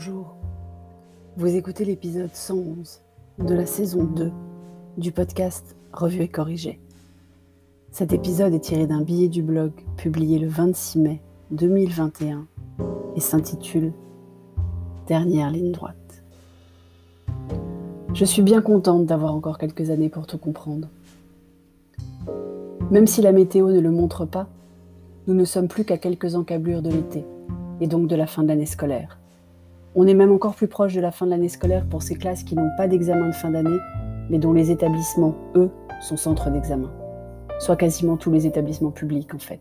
Bonjour. Vous écoutez l'épisode 111 de la saison 2 du podcast Revue et corrigé. Cet épisode est tiré d'un billet du blog publié le 26 mai 2021 et s'intitule Dernière ligne droite. Je suis bien contente d'avoir encore quelques années pour tout comprendre. Même si la météo ne le montre pas, nous ne sommes plus qu'à quelques encablures de l'été et donc de la fin de l'année scolaire. On est même encore plus proche de la fin de l'année scolaire pour ces classes qui n'ont pas d'examen de fin d'année, mais dont les établissements, eux, sont centres d'examen. Soit quasiment tous les établissements publics, en fait.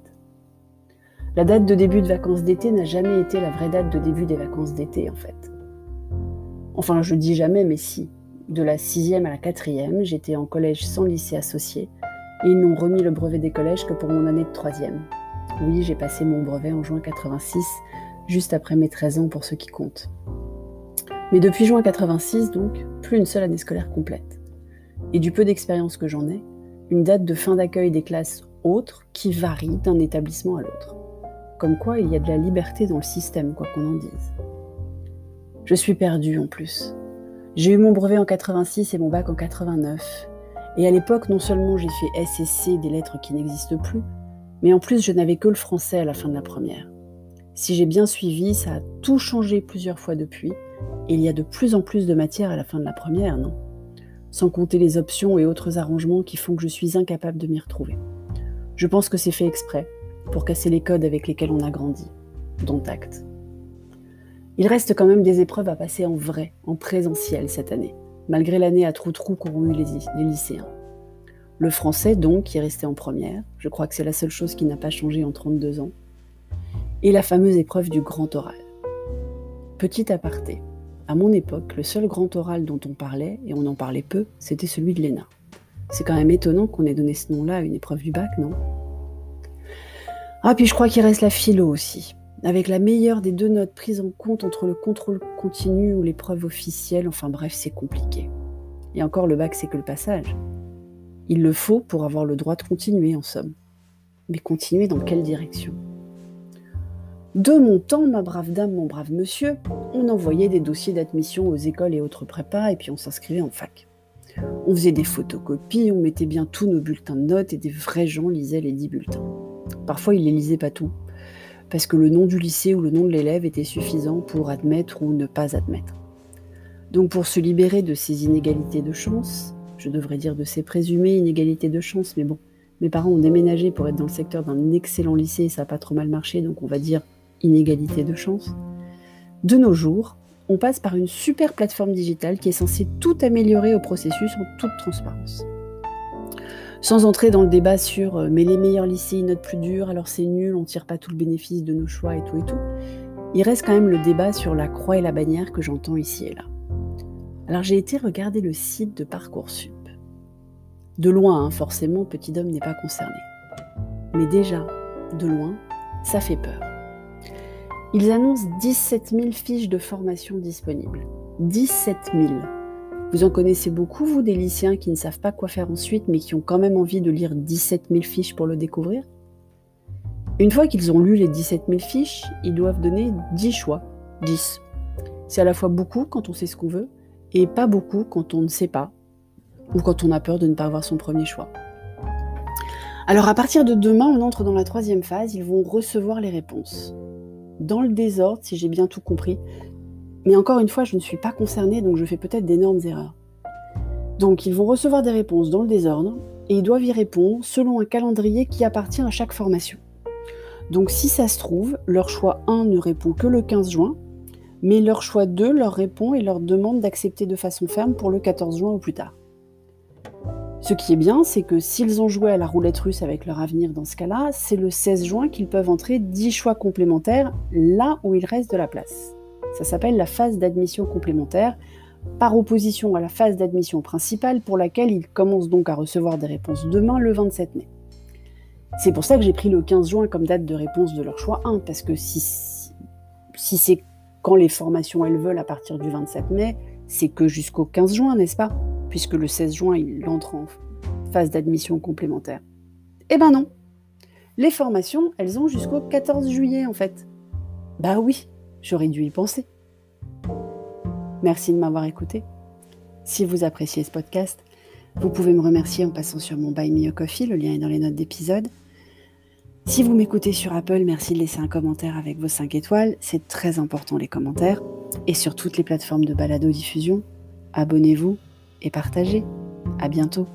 La date de début de vacances d'été n'a jamais été la vraie date de début des vacances d'été, en fait. Enfin, je dis jamais, mais si. De la sixième à la quatrième, j'étais en collège sans lycée associé, et ils n'ont remis le brevet des collèges que pour mon année de troisième. Oui, j'ai passé mon brevet en juin 86, juste après mes 13 ans pour ceux qui comptent. Mais depuis juin 86, donc, plus une seule année scolaire complète. Et du peu d'expérience que j'en ai, une date de fin d'accueil des classes autres qui varie d'un établissement à l'autre. Comme quoi, il y a de la liberté dans le système, quoi qu'on en dise. Je suis perdue en plus. J'ai eu mon brevet en 86 et mon bac en 89. Et à l'époque, non seulement j'ai fait SSC des lettres qui n'existent plus, mais en plus je n'avais que le français à la fin de la première. Si j'ai bien suivi, ça a tout changé plusieurs fois depuis, il y a de plus en plus de matière à la fin de la première, non? Sans compter les options et autres arrangements qui font que je suis incapable de m'y retrouver. Je pense que c'est fait exprès, pour casser les codes avec lesquels on a grandi, dont acte. Il reste quand même des épreuves à passer en vrai, en présentiel cette année, malgré l'année à trou-trou qu'auront eu les, les lycéens. Le français, donc, qui est resté en première, je crois que c'est la seule chose qui n'a pas changé en 32 ans, et la fameuse épreuve du grand oral. Petit aparté, à mon époque, le seul grand oral dont on parlait, et on en parlait peu, c'était celui de l'ENA. C'est quand même étonnant qu'on ait donné ce nom-là à une épreuve du bac, non? Ah, puis je crois qu'il reste la philo aussi, avec la meilleure des deux notes prises en compte entre le contrôle continu ou l'épreuve officielle, enfin bref, c'est compliqué. Et encore, le bac, c'est que le passage. Il le faut pour avoir le droit de continuer, en somme. Mais continuer dans quelle direction? De mon temps, ma brave dame, mon brave monsieur, on envoyait des dossiers d'admission aux écoles et autres prépas et puis on s'inscrivait en fac. On faisait des photocopies, on mettait bien tous nos bulletins de notes et des vrais gens lisaient les dix bulletins. Parfois, ils les lisaient pas tous, parce que le nom du lycée ou le nom de l'élève était suffisant pour admettre ou ne pas admettre. Donc pour se libérer de ces inégalités de chance, je devrais dire de ces présumées inégalités de chance, mais bon, mes parents ont déménagé pour être dans le secteur d'un excellent lycée et ça n'a pas trop mal marché, donc on va dire inégalité de chance. De nos jours, on passe par une super plateforme digitale qui est censée tout améliorer au processus en toute transparence. Sans entrer dans le débat sur euh, mais les meilleurs lycées notent plus dur, alors c'est nul, on tire pas tout le bénéfice de nos choix et tout et tout, il reste quand même le débat sur la croix et la bannière que j'entends ici et là. Alors j'ai été regarder le site de Parcoursup. De loin, hein, forcément, Petit homme n'est pas concerné. Mais déjà, de loin, ça fait peur. Ils annoncent 17 000 fiches de formation disponibles. 17 000. Vous en connaissez beaucoup, vous, des lycéens qui ne savent pas quoi faire ensuite, mais qui ont quand même envie de lire 17 000 fiches pour le découvrir? Une fois qu'ils ont lu les 17 000 fiches, ils doivent donner 10 choix. 10. C'est à la fois beaucoup quand on sait ce qu'on veut, et pas beaucoup quand on ne sait pas, ou quand on a peur de ne pas avoir son premier choix. Alors à partir de demain, on entre dans la troisième phase, ils vont recevoir les réponses dans le désordre, si j'ai bien tout compris. Mais encore une fois, je ne suis pas concernée, donc je fais peut-être d'énormes erreurs. Donc ils vont recevoir des réponses dans le désordre, et ils doivent y répondre selon un calendrier qui appartient à chaque formation. Donc si ça se trouve, leur choix 1 ne répond que le 15 juin, mais leur choix 2 leur répond et leur demande d'accepter de façon ferme pour le 14 juin ou plus tard. Ce qui est bien, c'est que s'ils ont joué à la roulette russe avec leur avenir dans ce cas-là, c'est le 16 juin qu'ils peuvent entrer 10 choix complémentaires là où il reste de la place. Ça s'appelle la phase d'admission complémentaire, par opposition à la phase d'admission principale pour laquelle ils commencent donc à recevoir des réponses demain le 27 mai. C'est pour ça que j'ai pris le 15 juin comme date de réponse de leur choix 1, parce que si, si c'est quand les formations elles veulent à partir du 27 mai, c'est que jusqu'au 15 juin, n'est-ce pas? Puisque le 16 juin, il entre en phase d'admission complémentaire. Eh ben non. Les formations, elles ont jusqu'au 14 juillet en fait. Bah oui, j'aurais dû y penser. Merci de m'avoir écouté. Si vous appréciez ce podcast, vous pouvez me remercier en passant sur mon Buy Me a Coffee, le lien est dans les notes d'épisode. Si vous m'écoutez sur Apple, merci de laisser un commentaire avec vos 5 étoiles, c'est très important les commentaires. Et sur toutes les plateformes de balado-diffusion, abonnez-vous et partagez. À bientôt.